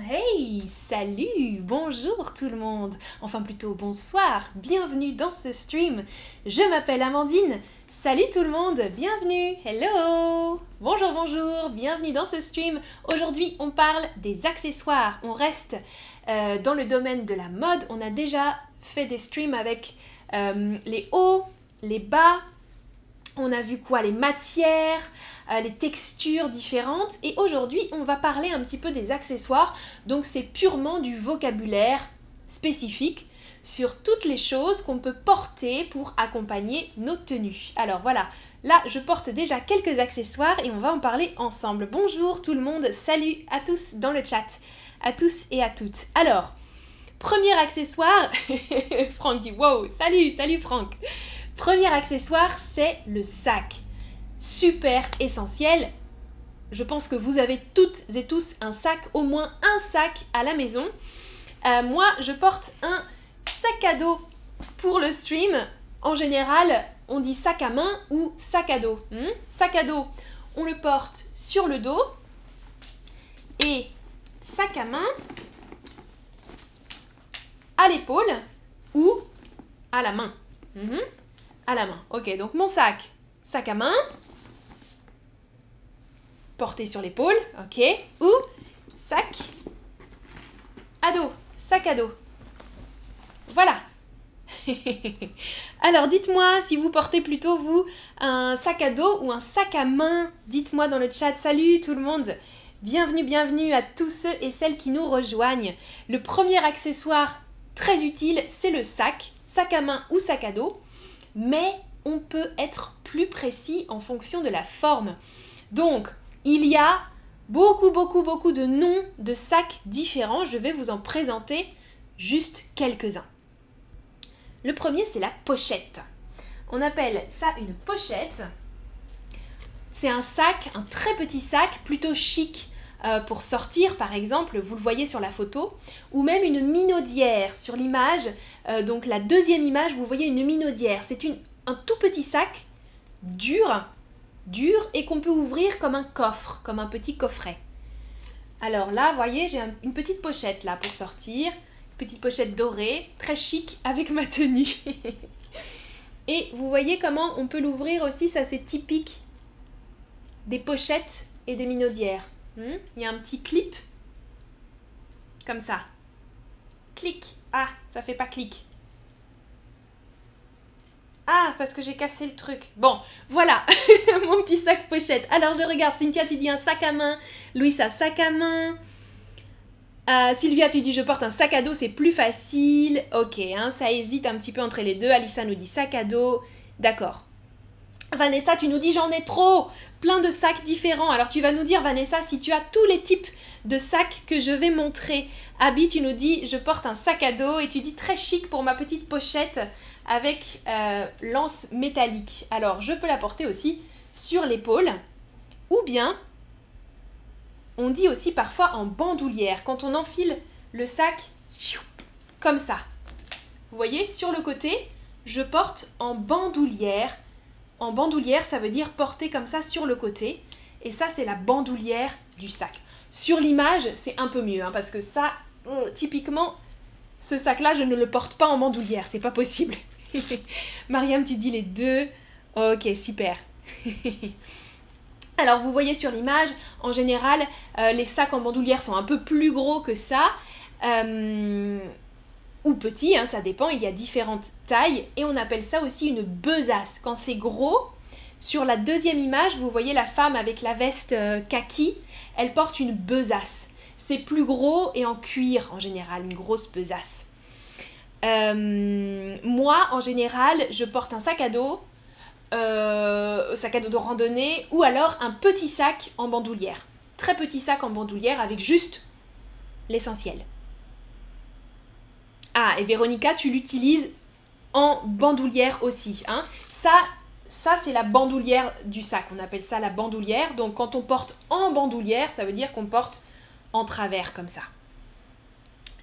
Hey, salut, bonjour tout le monde, enfin plutôt bonsoir, bienvenue dans ce stream. Je m'appelle Amandine, salut tout le monde, bienvenue, hello, bonjour, bonjour, bienvenue dans ce stream. Aujourd'hui on parle des accessoires, on reste euh, dans le domaine de la mode, on a déjà fait des streams avec euh, les hauts, les bas, on a vu quoi Les matières, euh, les textures différentes. Et aujourd'hui, on va parler un petit peu des accessoires. Donc c'est purement du vocabulaire spécifique sur toutes les choses qu'on peut porter pour accompagner nos tenues. Alors voilà, là je porte déjà quelques accessoires et on va en parler ensemble. Bonjour tout le monde, salut à tous dans le chat, à tous et à toutes. Alors, premier accessoire, Franck dit wow, salut, salut Franck. Premier accessoire, c'est le sac. Super essentiel. Je pense que vous avez toutes et tous un sac, au moins un sac à la maison. Euh, moi, je porte un sac à dos pour le stream. En général, on dit sac à main ou sac à dos. Hmm? sac à dos, on le porte sur le dos. Et sac à main à l'épaule ou à la main. Hmm? À la main. Ok, donc mon sac, sac à main, porté sur l'épaule, ok, ou sac à dos, sac à dos. Voilà. Alors dites-moi si vous portez plutôt vous un sac à dos ou un sac à main. Dites-moi dans le chat. Salut tout le monde. Bienvenue, bienvenue à tous ceux et celles qui nous rejoignent. Le premier accessoire très utile, c'est le sac, sac à main ou sac à dos mais on peut être plus précis en fonction de la forme. Donc, il y a beaucoup, beaucoup, beaucoup de noms de sacs différents. Je vais vous en présenter juste quelques-uns. Le premier, c'est la pochette. On appelle ça une pochette. C'est un sac, un très petit sac, plutôt chic euh, pour sortir, par exemple, vous le voyez sur la photo, ou même une minaudière sur l'image. Euh, donc la deuxième image, vous voyez une minaudière. C'est un tout petit sac dur, dur et qu'on peut ouvrir comme un coffre, comme un petit coffret. Alors là, vous voyez, j'ai une petite pochette là pour sortir. Petite pochette dorée, très chic avec ma tenue. et vous voyez comment on peut l'ouvrir aussi, ça c'est typique des pochettes et des minaudières. Hmm? Il y a un petit clip. Comme ça. Clic. Ah, ça fait pas clic. Ah, parce que j'ai cassé le truc. Bon, voilà, mon petit sac pochette. Alors, je regarde, Cynthia, tu dis un sac à main. Louis, un sac à main. Euh, Sylvia, tu dis je porte un sac à dos, c'est plus facile. Ok, hein, ça hésite un petit peu entre les deux. Alissa nous dit sac à dos. D'accord. Vanessa, tu nous dis j'en ai trop plein de sacs différents. Alors tu vas nous dire, Vanessa, si tu as tous les types de sacs que je vais montrer. Abby, tu nous dis, je porte un sac à dos et tu dis très chic pour ma petite pochette avec euh, lance métallique. Alors je peux la porter aussi sur l'épaule ou bien on dit aussi parfois en bandoulière quand on enfile le sac comme ça. Vous voyez, sur le côté, je porte en bandoulière en bandoulière, ça veut dire porter comme ça sur le côté. Et ça, c'est la bandoulière du sac. Sur l'image, c'est un peu mieux, hein, parce que ça, typiquement, ce sac-là, je ne le porte pas en bandoulière, c'est pas possible. Mariam, tu dis les deux. Ok, super. Alors, vous voyez sur l'image, en général, euh, les sacs en bandoulière sont un peu plus gros que ça. Euh, ou petit, hein, ça dépend, il y a différentes tailles, et on appelle ça aussi une besace. Quand c'est gros, sur la deuxième image, vous voyez la femme avec la veste euh, kaki, elle porte une besace. C'est plus gros et en cuir en général, une grosse besace. Euh, moi, en général, je porte un sac à dos, euh, sac à dos de randonnée, ou alors un petit sac en bandoulière. Très petit sac en bandoulière avec juste l'essentiel. Ah, et Véronica, tu l'utilises en bandoulière aussi. Hein. Ça, c'est la bandoulière du sac. On appelle ça la bandoulière. Donc quand on porte en bandoulière, ça veut dire qu'on porte en travers comme ça.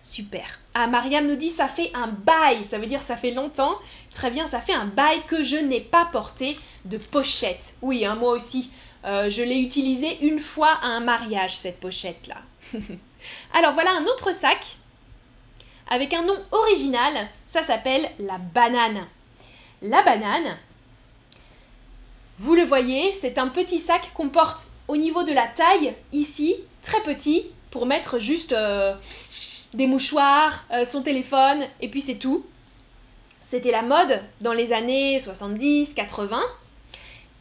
Super. Ah, Mariam nous dit ça fait un bail. Ça veut dire ça fait longtemps. Très bien, ça fait un bail que je n'ai pas porté de pochette. Oui, hein, moi aussi. Euh, je l'ai utilisée une fois à un mariage, cette pochette-là. Alors voilà un autre sac avec un nom original. Ça s'appelle la banane. La banane, vous le voyez, c'est un petit sac qu'on porte au niveau de la taille, ici, très petit, pour mettre juste euh, des mouchoirs, euh, son téléphone, et puis c'est tout. C'était la mode dans les années 70, 80.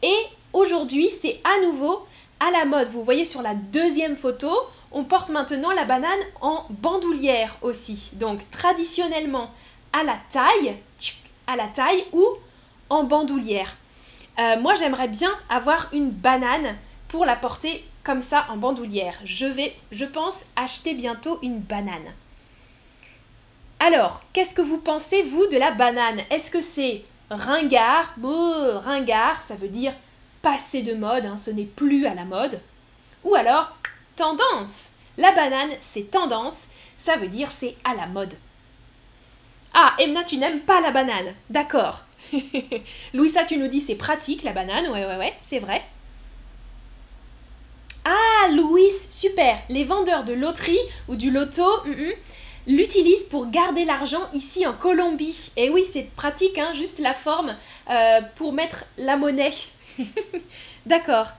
Et aujourd'hui, c'est à nouveau à la mode. Vous voyez sur la deuxième photo, on porte maintenant la banane en bandoulière aussi. Donc traditionnellement à la taille, à la taille ou en bandoulière. Euh, moi, j'aimerais bien avoir une banane pour la porter comme ça en bandoulière. Je vais, je pense, acheter bientôt une banane. Alors, qu'est-ce que vous pensez, vous, de la banane? Est-ce que c'est ringard? Ringard, ça veut dire passé de mode, hein, ce n'est plus à la mode. Ou alors, tendance. La banane, c'est tendance, ça veut dire c'est à la mode. Ah, Emna, tu n'aimes pas la banane. D'accord. Louisa, tu nous dis c'est pratique la banane. Ouais, ouais, ouais, c'est vrai. Ah, Louis, super. Les vendeurs de loterie ou du loto, mm, mm l'utilise pour garder l'argent ici en Colombie. Et oui, c'est pratique, hein, juste la forme euh, pour mettre la monnaie. D'accord.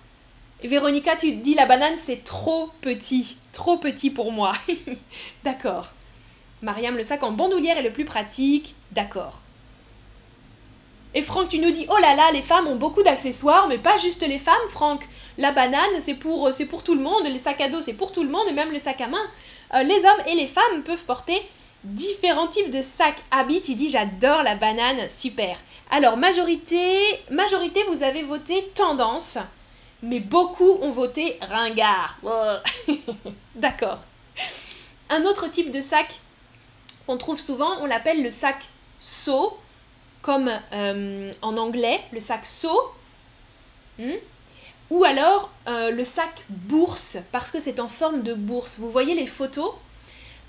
Véronica, tu dis la banane, c'est trop petit. Trop petit pour moi. D'accord. Mariam, le sac en bandoulière est le plus pratique. D'accord. Et Franck, tu nous dis, oh là là, les femmes ont beaucoup d'accessoires, mais pas juste les femmes, Franck. La banane, c'est pour, pour tout le monde, les sacs à dos, c'est pour tout le monde, et même les sacs à main. Euh, les hommes et les femmes peuvent porter différents types de sacs habits. Tu dis j'adore la banane, super. Alors majorité, majorité vous avez voté tendance, mais beaucoup ont voté ringard. D'accord. Un autre type de sac qu'on trouve souvent, on l'appelle le sac seau, comme euh, en anglais, le sac seau. Hmm? Ou alors euh, le sac bourse, parce que c'est en forme de bourse. Vous voyez les photos?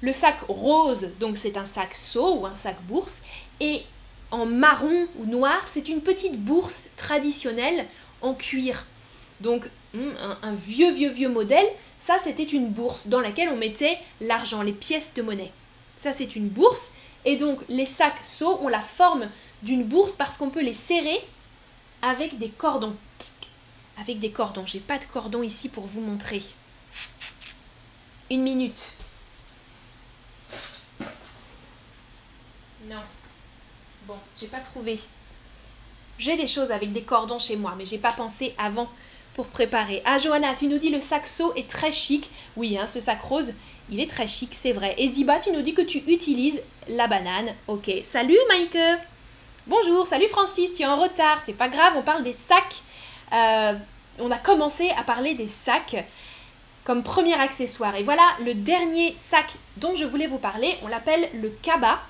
Le sac rose, donc c'est un sac seau ou un sac bourse. Et en marron ou noir, c'est une petite bourse traditionnelle en cuir. Donc hmm, un, vieux, vieux, vieux modèle, ça c'était une bourse dans laquelle on mettait l'argent, les pièces de monnaie. Ça c'est une bourse. Et donc les sacs seaux ont la forme d'une bourse parce qu'on peut les serrer avec des cordons avec des cordons. J'ai pas de cordon ici pour vous montrer. Une minute. Non. Bon, j'ai pas trouvé. J'ai des choses avec des cordons chez moi, mais j'ai pas pensé avant pour préparer. Ah, Johanna, tu nous dis le saxo est très chic. Oui, hein, ce sac rose, il est très chic, c'est vrai. Et Ziba, tu nous dis que tu utilises la banane. Ok. Salut, Mike. Bonjour, salut Francis, tu es en retard. C'est pas grave, on parle des sacs euh, on a commencé à parler des sacs comme premier accessoire. Et voilà le dernier sac dont je voulais vous parler. On l'appelle le kaba.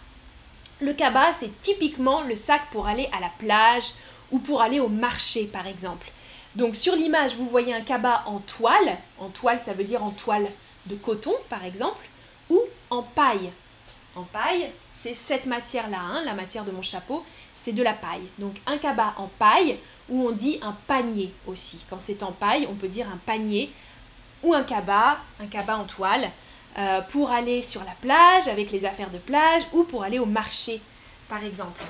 Le kaba, c'est typiquement le sac pour aller à la plage ou pour aller au marché, par exemple. Donc sur l'image, vous voyez un kaba en toile. En toile, ça veut dire en toile de coton, par exemple, ou en paille. En paille, c'est cette matière-là, hein, la matière de mon chapeau, c'est de la paille. Donc un kaba en paille ou on dit un panier aussi. Quand c'est en paille, on peut dire un panier ou un cabas, un cabas en toile, euh, pour aller sur la plage avec les affaires de plage ou pour aller au marché, par exemple.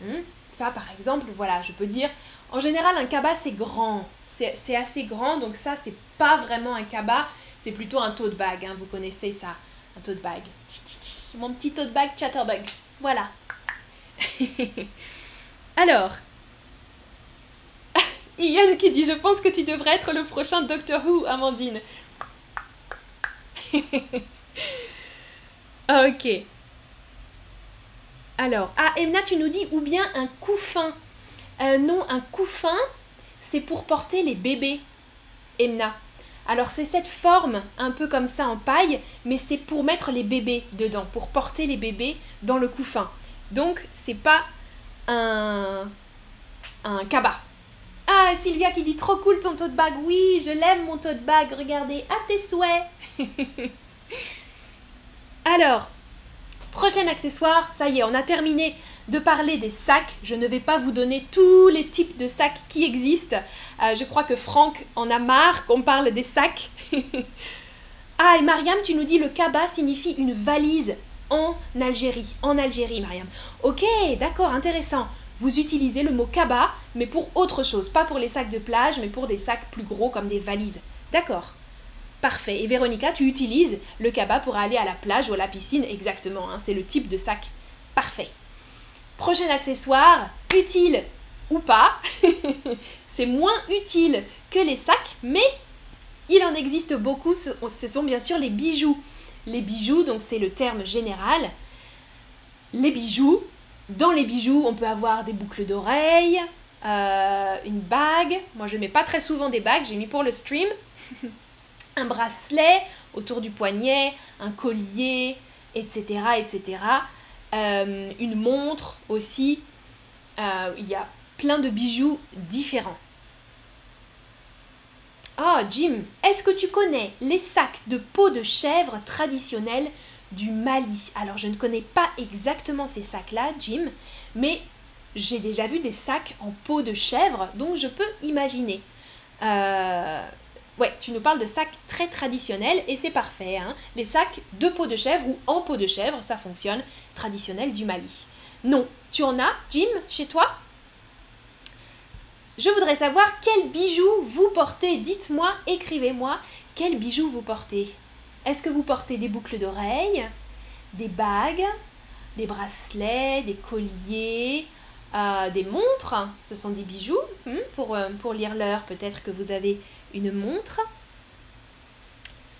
Hmm? Ça, par exemple, voilà, je peux dire, en général, un cabas, c'est grand. C'est assez grand, donc ça, c'est pas vraiment un cabas, c'est plutôt un tote bag, hein, vous connaissez ça, un tote bag. Mon petit tote bag chatterbug. Voilà. Alors, Ian qui dit Je pense que tu devrais être le prochain Doctor Who, Amandine. ok. Alors, ah, Emna, tu nous dis ou bien un couffin. Euh, non, un couffin, c'est pour porter les bébés. Emna. Alors, c'est cette forme, un peu comme ça en paille, mais c'est pour mettre les bébés dedans, pour porter les bébés dans le couffin. Donc, c'est pas un, un cabas. Ah, Sylvia qui dit trop cool ton tote bag. Oui, je l'aime mon tote bag. Regardez, à tes souhaits. Alors, prochain accessoire. Ça y est, on a terminé de parler des sacs. Je ne vais pas vous donner tous les types de sacs qui existent. Euh, je crois que Franck en a marre qu'on parle des sacs. ah, et Mariam, tu nous dis le kaba signifie une valise en Algérie. En Algérie, Mariam. Ok, d'accord, intéressant. Vous utilisez le mot kaba, mais pour autre chose. Pas pour les sacs de plage, mais pour des sacs plus gros comme des valises. D'accord. Parfait. Et Véronica, tu utilises le kaba pour aller à la plage ou à la piscine, exactement. Hein. c'est le type de sac. Parfait. Prochain accessoire, utile ou pas. c'est moins utile que les sacs, mais il en existe beaucoup. Ce sont bien sûr les bijoux. Les bijoux, donc c'est le terme général. Les bijoux, dans les bijoux, on peut avoir des boucles d'oreilles, euh, une bague. Moi, je ne mets pas très souvent des bagues, j'ai mis pour le stream. un bracelet autour du poignet, un collier, etc. etc. Euh, une montre aussi. Euh, il y a plein de bijoux différents. Ah, Jim, est-ce que tu connais les sacs de peau de chèvre traditionnels du Mali? Alors, je ne connais pas exactement ces sacs-là, Jim, mais j'ai déjà vu des sacs en peau de chèvre, donc je peux imaginer. Euh, Ouais, tu nous parles de sacs très traditionnels et c'est parfait. Hein. Les sacs de peau de chèvre ou en peau de chèvre, ça fonctionne, traditionnel du Mali. Non, tu en as, Jim, chez toi? Je voudrais savoir quels bijoux vous portez. Dites-moi, écrivez-moi, quels bijoux vous portez. Est-ce que vous portez des boucles d'oreilles, des bagues, des bracelets, des colliers, euh, des montres? Ce sont des bijoux. Hmm, euh, pour lire l'heure, peut-être que vous avez une montre.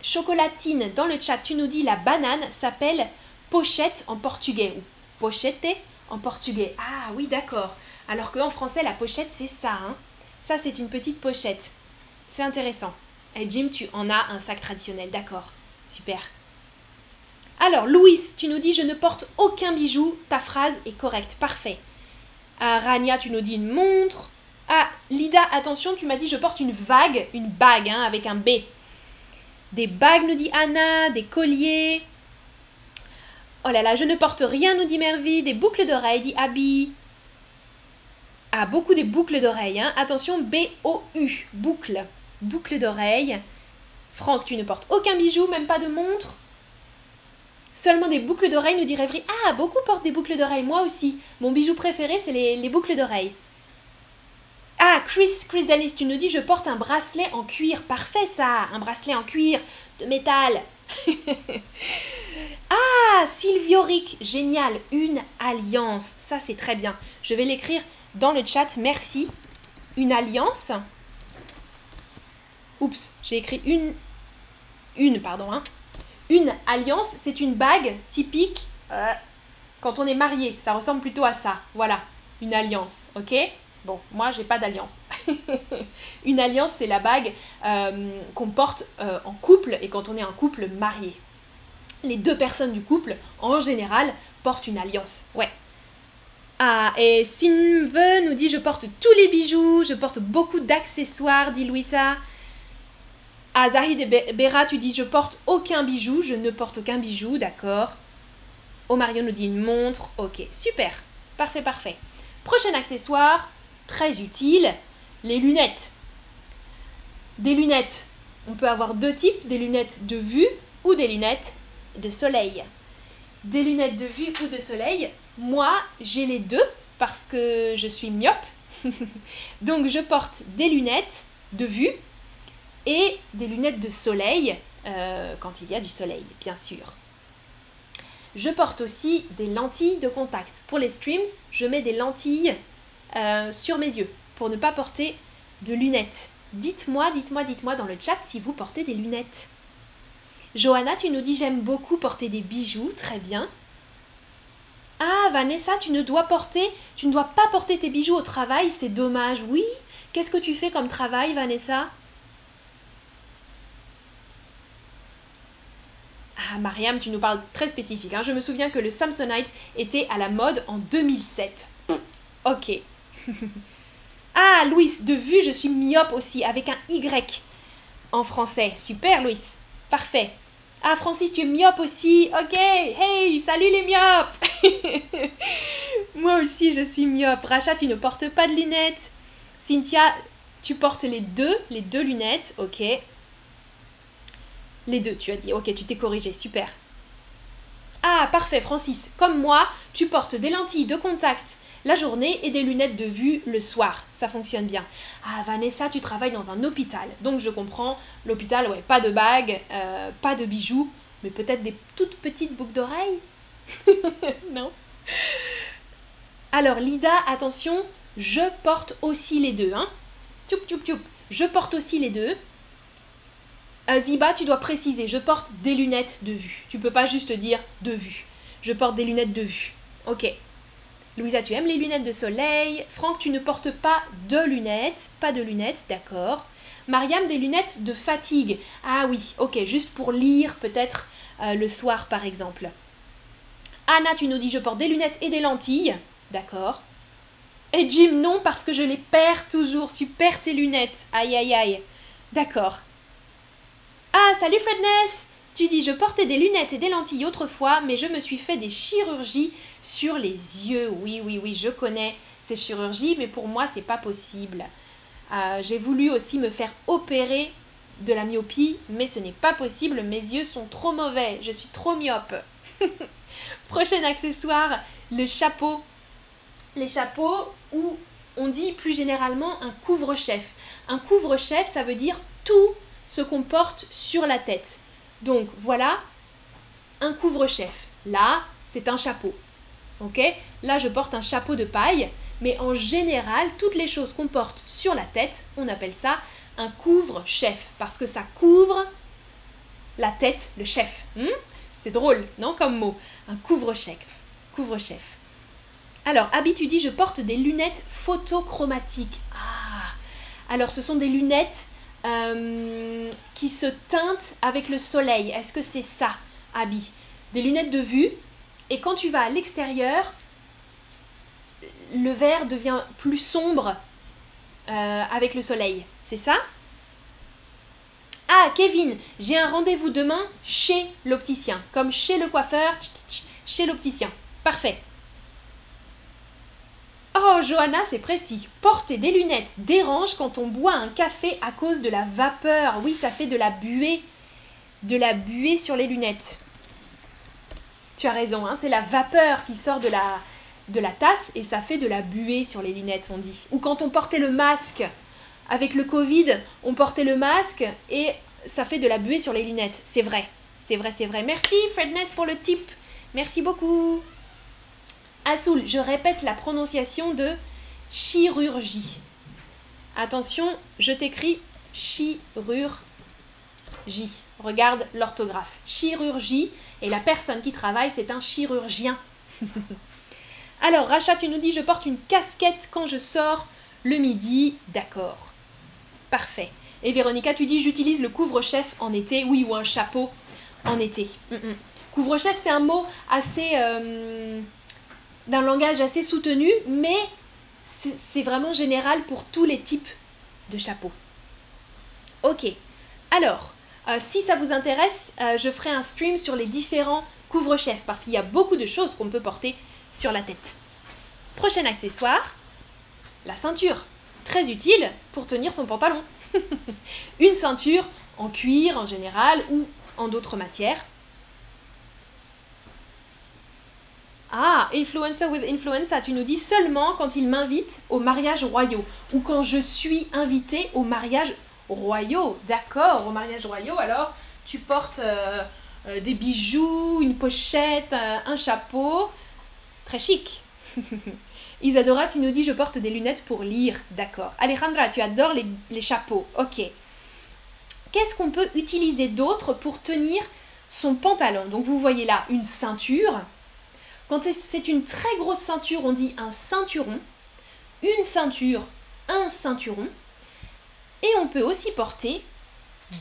Chocolatine, dans le chat, tu nous dis la banane s'appelle pochette en portugais ou pochette en portugais. Ah oui, d'accord. Alors qu'en français, la pochette, c'est ça. Hein. Ça, c'est une petite pochette. C'est intéressant. Et Jim, tu en as un sac traditionnel. D'accord. Super. Alors, Louis, tu nous dis je ne porte aucun bijou. Ta phrase est correcte. Parfait. Ah, Rania, tu nous dis une montre. Ah, Attention, tu m'as dit je porte une vague, une bague hein, avec un B. Des bagues, nous dit Anna, des colliers. Oh là là, je ne porte rien, nous dit Mervy. Des boucles d'oreilles, dit Abby. Ah, beaucoup des boucles d'oreilles. Hein. Attention, B-O-U, boucle. Boucle d'oreilles. Franck, tu ne portes aucun bijou, même pas de montre. Seulement des boucles d'oreilles, nous dit Rêverie. Ah, beaucoup portent des boucles d'oreilles, moi aussi. Mon bijou préféré, c'est les boucles d'oreilles. Ah, Chris, Chris Dennis, tu nous dis je porte un bracelet en cuir. Parfait ça, un bracelet en cuir, de métal. ah, Sylvioric, génial, une alliance. Ça c'est très bien. Je vais l'écrire dans le chat, merci. Une alliance. Oups, j'ai écrit une. Une, pardon. Hein. Une alliance, c'est une bague typique euh, quand on est marié. Ça ressemble plutôt à ça. Voilà, une alliance, ok? Bon, moi, j'ai pas d'alliance. une alliance, c'est la bague euh, qu'on porte euh, en couple et quand on est un couple marié. Les deux personnes du couple, en général, portent une alliance. Ouais. Ah, et Sinve nous dit Je porte tous les bijoux, je porte beaucoup d'accessoires, dit Louisa. Ah, Zahid et Bera, tu dis Je porte aucun bijou, je ne porte aucun bijou, d'accord. Omario nous dit une montre, ok, super, parfait, parfait. Prochain accessoire, très utile, les lunettes. Des lunettes, on peut avoir deux types, des lunettes de vue ou des lunettes de soleil. Des lunettes de vue ou de soleil, moi j'ai les deux parce que je suis myope. Donc je porte des lunettes de vue et des lunettes de soleil euh, quand il y a du soleil, bien sûr. Je porte aussi des lentilles de contact. Pour les streams, je mets des lentilles euh, sur mes yeux pour ne pas porter de lunettes. Dites-moi, dites-moi, dites-moi dans le chat si vous portez des lunettes. Johanna, tu nous dis j'aime beaucoup porter des bijoux, très bien. Ah, Vanessa, tu ne dois porter, tu ne dois pas porter tes bijoux au travail, c'est dommage. Oui, qu'est-ce que tu fais comme travail, Vanessa? Ah, Mariam, tu nous parles très spécifique. Hein. Je me souviens que le Samsonite était à la mode en 2007. ok, ah, Louis, de vue, je suis myope aussi, avec un Y en français. Super, Louis. Parfait. Ah, Francis, tu es myope aussi. Ok, hey, salut les myopes. Moi aussi, je suis myope. Racha, tu ne portes pas de lunettes. Cynthia, tu portes les deux, les deux lunettes, ok. Les deux, tu as dit. Ok, tu t'es corrigé, super. Ah, parfait, Francis. Comme moi, tu portes des lentilles de contact la journée et des lunettes de vue le soir. Ça fonctionne bien. Ah, Vanessa, tu travailles dans un hôpital. Donc je comprends, l'hôpital, ouais, pas de bagues, euh, pas de bijoux, mais peut-être des toutes petites boucles d'oreilles? Non Alors, Lida, attention, je porte aussi les deux. Hein tchoup, tchoup, tchoup. Je porte aussi les deux. Euh, Ziba, tu dois préciser, je porte des lunettes de vue. Tu peux pas juste dire de vue. Je porte des lunettes de vue. Ok. Louisa, tu aimes les lunettes de soleil? Franck, tu ne portes pas de lunettes. Pas de lunettes, d'accord. Mariam, des lunettes de fatigue. Ah oui, ok, juste pour lire peut-être euh, le soir par exemple. Anna, tu nous dis je porte des lunettes et des lentilles. D'accord. Et Jim, non, parce que je les perds toujours. Tu perds tes lunettes. Aïe, aïe, aïe. D'accord. Ah, salut Fredness Tu dis je portais des lunettes et des lentilles autrefois, mais je me suis fait des chirurgies sur les yeux. Oui, oui, oui, je connais ces chirurgies, mais pour moi, c'est pas possible. Euh, j'ai voulu aussi me faire opérer de la myopie, mais ce n'est pas possible. Mes yeux sont trop mauvais. Je suis trop myope. Prochain accessoire, le chapeau. Les chapeaux ou on dit plus généralement un couvre-chef. Un couvre-chef, ça veut dire tout ce qu'on porte sur la tête. Donc voilà, un couvre-chef. Là, c'est un chapeau. Ok? Là, je porte un chapeau de paille, mais en général, toutes les choses qu'on porte sur la tête, on appelle ça un couvre-chef, parce que ça couvre la tête, le chef. Hmm? C'est drôle, non, comme mot? Un couvre-chef. Couvre-chef. Alors, Abby, tu dis, je porte des lunettes photochromatiques. Ah Alors, ce sont des lunettes euh, qui se teintent avec le soleil. Est-ce que c'est ça, Abby? Des lunettes de vue et quand tu vas à l'extérieur, le vert devient plus sombre euh, avec le soleil. C'est ça? Ah, Kevin, j'ai un rendez-vous demain chez l'opticien. Comme chez le coiffeur, chez l'opticien. Parfait. Oh, Johanna, c'est précis. Porter des lunettes dérange quand on boit un café à cause de la vapeur. Oui, ça fait de la buée. De la buée sur les lunettes. Tu as raison, hein, c'est la vapeur qui sort de la, de la tasse et ça fait de la buée sur les lunettes, on dit. Ou quand on portait le masque, avec le Covid, on portait le masque et ça fait de la buée sur les lunettes. C'est vrai, c'est vrai, c'est vrai. Merci Fredness pour le tip. Merci beaucoup. Assoul, je répète la prononciation de chirurgie. Attention, je t'écris chirurgie. Regarde l'orthographe. Chirurgie, et la personne qui travaille, c'est un chirurgien. Alors, Racha, tu nous dis, je porte une casquette quand je sors le midi. D'accord. Parfait. Et Véronica, tu dis, j'utilise le couvre-chef en été. Oui, ou un chapeau en été. Mm, mm. Couvre-chef, c'est un mot assez... Euh, d'un langage assez soutenu, mais c'est vraiment général pour tous les types de chapeaux. Ok. Alors, euh, si ça vous intéresse, euh, je ferai un stream sur les différents couvre-chefs parce qu'il y a beaucoup de choses qu'on peut porter sur la tête. Prochain accessoire, la ceinture. Très utile pour tenir son pantalon. Une ceinture en cuir en général ou en d'autres matières. Ah, influencer with influencer, tu nous dis seulement quand il m'invite au mariage royaux ou quand je suis invité au mariage royaux, d'accord, au mariage royaux, alors tu portes euh, euh, des bijoux, une pochette, euh, un chapeau. Très chic. Isadora, tu nous dis je porte des lunettes pour lire, d'accord. Alejandra, tu adores les, les chapeaux, ok. Qu'est-ce qu'on peut utiliser d'autre pour tenir son pantalon? Donc vous voyez là une ceinture. Quand c'est une très grosse ceinture, on dit un ceinturon. Une ceinture, un ceinturon. Et on peut aussi porter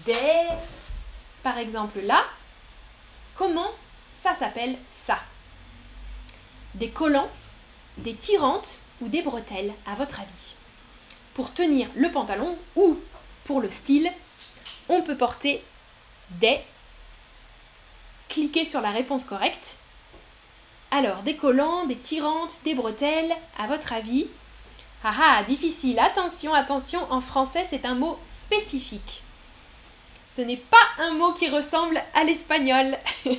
des... Par exemple là, comment ça s'appelle ça? Des collants, des tirantes ou des bretelles, à votre avis? Pour tenir le pantalon ou pour le style, on peut porter des... Cliquez sur la réponse correcte. Alors, des collants, des tirantes, des bretelles, à votre avis Ah ah, difficile. Attention, attention, en français, c'est un mot spécifique. Ce n'est pas un mot qui ressemble à l'espagnol.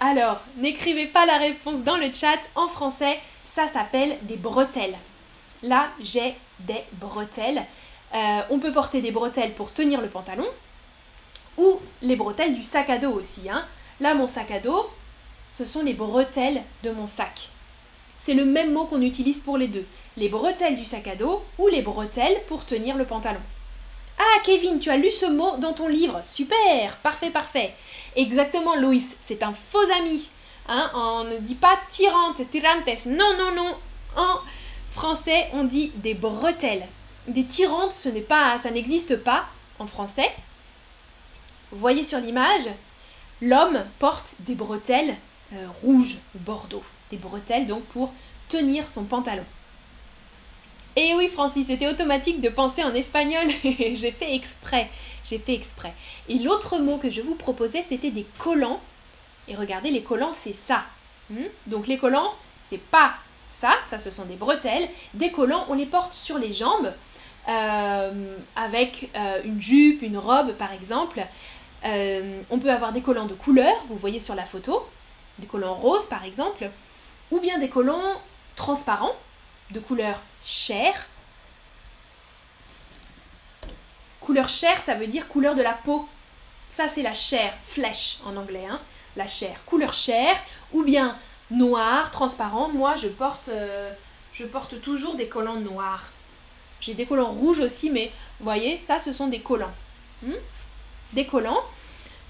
Alors, n'écrivez pas la réponse dans le chat. En français, ça s'appelle des bretelles. Là, j'ai des bretelles. Euh, on peut porter des bretelles pour tenir le pantalon ou les bretelles du sac à dos aussi. Hein. Là, mon sac à dos, ce sont les bretelles de mon sac. C'est le même mot qu'on utilise pour les deux. Les bretelles du sac à dos ou les bretelles pour tenir le pantalon. Ah, Kevin, tu as lu ce mot dans ton livre. Super, parfait, parfait. Exactement, Loïs, c'est un faux ami. Hein, on ne dit pas tirante, tirantes. Non, non, non. En français, on dit des bretelles. Des tirantes, ce n'est pas, ça n'existe pas en français. Voyez sur l'image, l'homme porte des bretelles euh, rouges ou bordeaux. Des bretelles donc pour tenir son pantalon. Et oui, Francis, c'était automatique de penser en espagnol. j'ai fait exprès. J'ai fait exprès. Et l'autre mot que je vous proposais, c'était des collants. Et regardez, les collants, c'est ça. Hmm? Donc les collants, c'est pas ça. Ça, ce sont des bretelles. Des collants, on les porte sur les jambes. Euh, avec euh, une jupe, une robe par exemple. Euh, on peut avoir des collants de couleur, vous voyez sur la photo, des collants roses par exemple, ou bien des collants transparents, de couleur chair. Couleur chair, ça veut dire couleur de la peau. Ça, c'est la chair, flèche en anglais, hein, la chair. Couleur chair, ou bien noir, transparent. Moi, je porte, euh, je porte toujours des collants noirs. J'ai des collants rouges aussi, mais vous voyez, ça, ce sont des collants. Hmm? Des collants.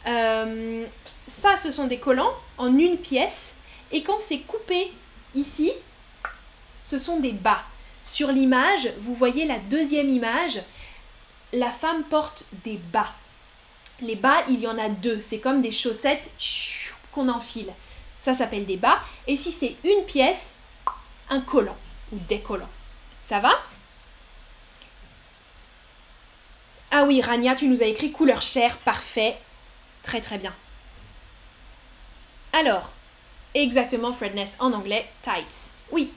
Euh, ça, ce sont des collants en une pièce. Et quand c'est coupé ici, ce sont des bas. Sur l'image, vous voyez la deuxième image, la femme porte des bas. Les bas, il y en a deux. C'est comme des chaussettes qu'on enfile. Ça s'appelle des bas. Et si c'est une pièce, un collant ou des collants. Ça va? Ah oui, Rania, tu nous as écrit couleur chair, parfait. Très très bien. Alors, exactement Fredness en anglais, tights. Oui.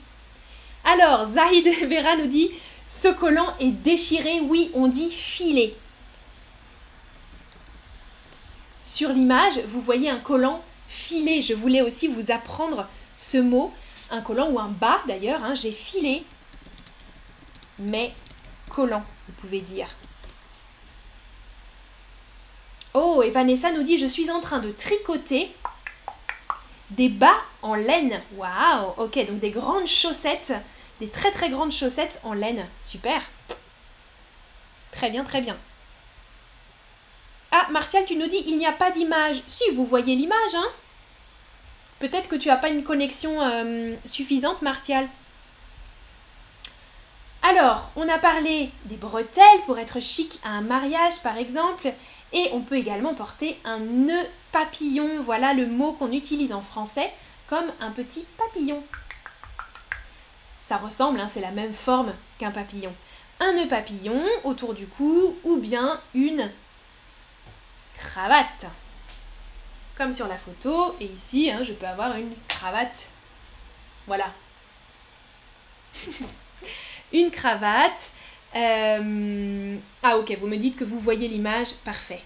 Alors, Zahid Vera nous dit ce collant est déchiré, oui, on dit filé. Sur l'image, vous voyez un collant filé. Je voulais aussi vous apprendre ce mot, un collant ou un bas d'ailleurs. Hein. J'ai filé mes collants, vous pouvez dire. Oh, et Vanessa nous dit Je suis en train de tricoter des bas en laine. Waouh Ok, donc des grandes chaussettes, des très très grandes chaussettes en laine. Super Très bien, très bien. Ah, Martial, tu nous dis Il n'y a pas d'image. Si, vous voyez l'image, hein Peut-être que tu n'as pas une connexion euh, suffisante, Martial. Alors, on a parlé des bretelles pour être chic à un mariage, par exemple. Et on peut également porter un nœud papillon, voilà le mot qu'on utilise en français, comme un petit papillon. Ça ressemble, hein, c'est la même forme qu'un papillon. Un nœud papillon autour du cou ou bien une cravate. Comme sur la photo, et ici, hein, je peux avoir une cravate. Voilà. une cravate euh, ah ok, vous me dites que vous voyez l'image, parfait.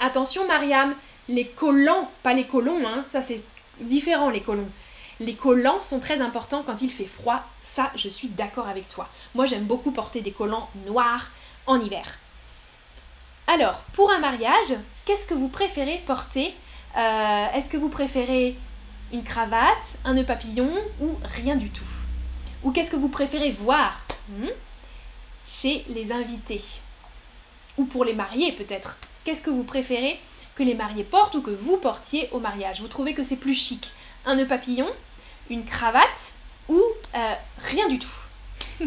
Attention Mariam, les collants, pas les colons, hein, ça c'est différent les collants. Les collants sont très importants quand il fait froid, ça je suis d'accord avec toi. Moi j'aime beaucoup porter des collants noirs en hiver. Alors, pour un mariage, qu'est-ce que vous préférez porter? Euh, Est-ce que vous préférez une cravate, un nœud papillon ou rien du tout? Ou qu'est-ce que vous préférez voir? Hmm? Chez les invités Ou pour les mariés peut-être Qu'est-ce que vous préférez que les mariés portent ou que vous portiez au mariage? Vous trouvez que c'est plus chic? Un nœud papillon Une cravate Ou euh, rien du tout?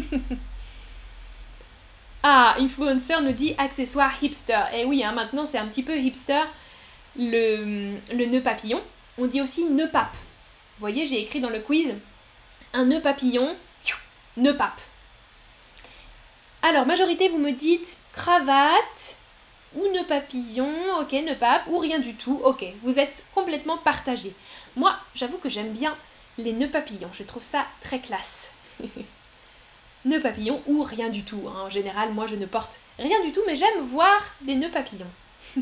Ah, influencer nous dit accessoire hipster. Et eh oui, hein, maintenant c'est un petit peu hipster le, le nœud papillon. On dit aussi nœud pape. Vous voyez, j'ai écrit dans le quiz un nœud papillon, nœud pape. Alors, majorité, vous me dites cravate ou nœud papillon, ok, nœud pape, ou rien du tout, ok. Vous êtes complètement partagé. Moi, j'avoue que j'aime bien les nœuds papillons, je trouve ça très classe. nœuds papillons ou rien du tout. Hein. En général, moi je ne porte rien du tout, mais j'aime voir des nœuds papillons.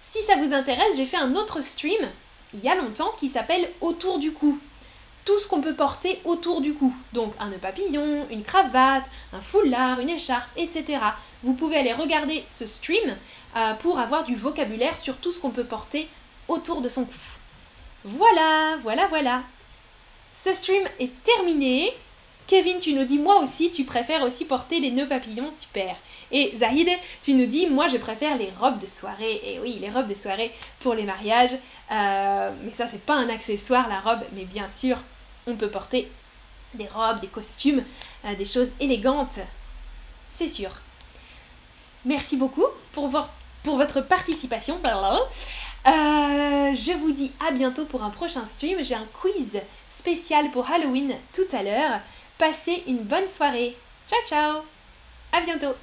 si ça vous intéresse, j'ai fait un autre stream il y a longtemps qui s'appelle Autour du cou. Tout ce qu'on peut porter autour du cou. Donc un nœud papillon, une cravate, un foulard, une écharpe, etc. Vous pouvez aller regarder ce stream euh, pour avoir du vocabulaire sur tout ce qu'on peut porter autour de son cou. Voilà, voilà, voilà. Ce stream est terminé. Kevin, tu nous dis moi aussi, tu préfères aussi porter les nœuds papillons, super. Et Zahid, tu nous dis moi je préfère les robes de soirée. Et oui, les robes de soirée pour les mariages. Euh, mais ça, c'est pas un accessoire la robe, mais bien sûr, on peut porter des robes, des costumes, euh, des choses élégantes. C'est sûr. Merci beaucoup pour, votre participation. Euh, je vous dis à bientôt pour un prochain stream. J'ai un quiz spécial pour Halloween tout à l'heure. Passez une bonne soirée. Ciao ciao À bientôt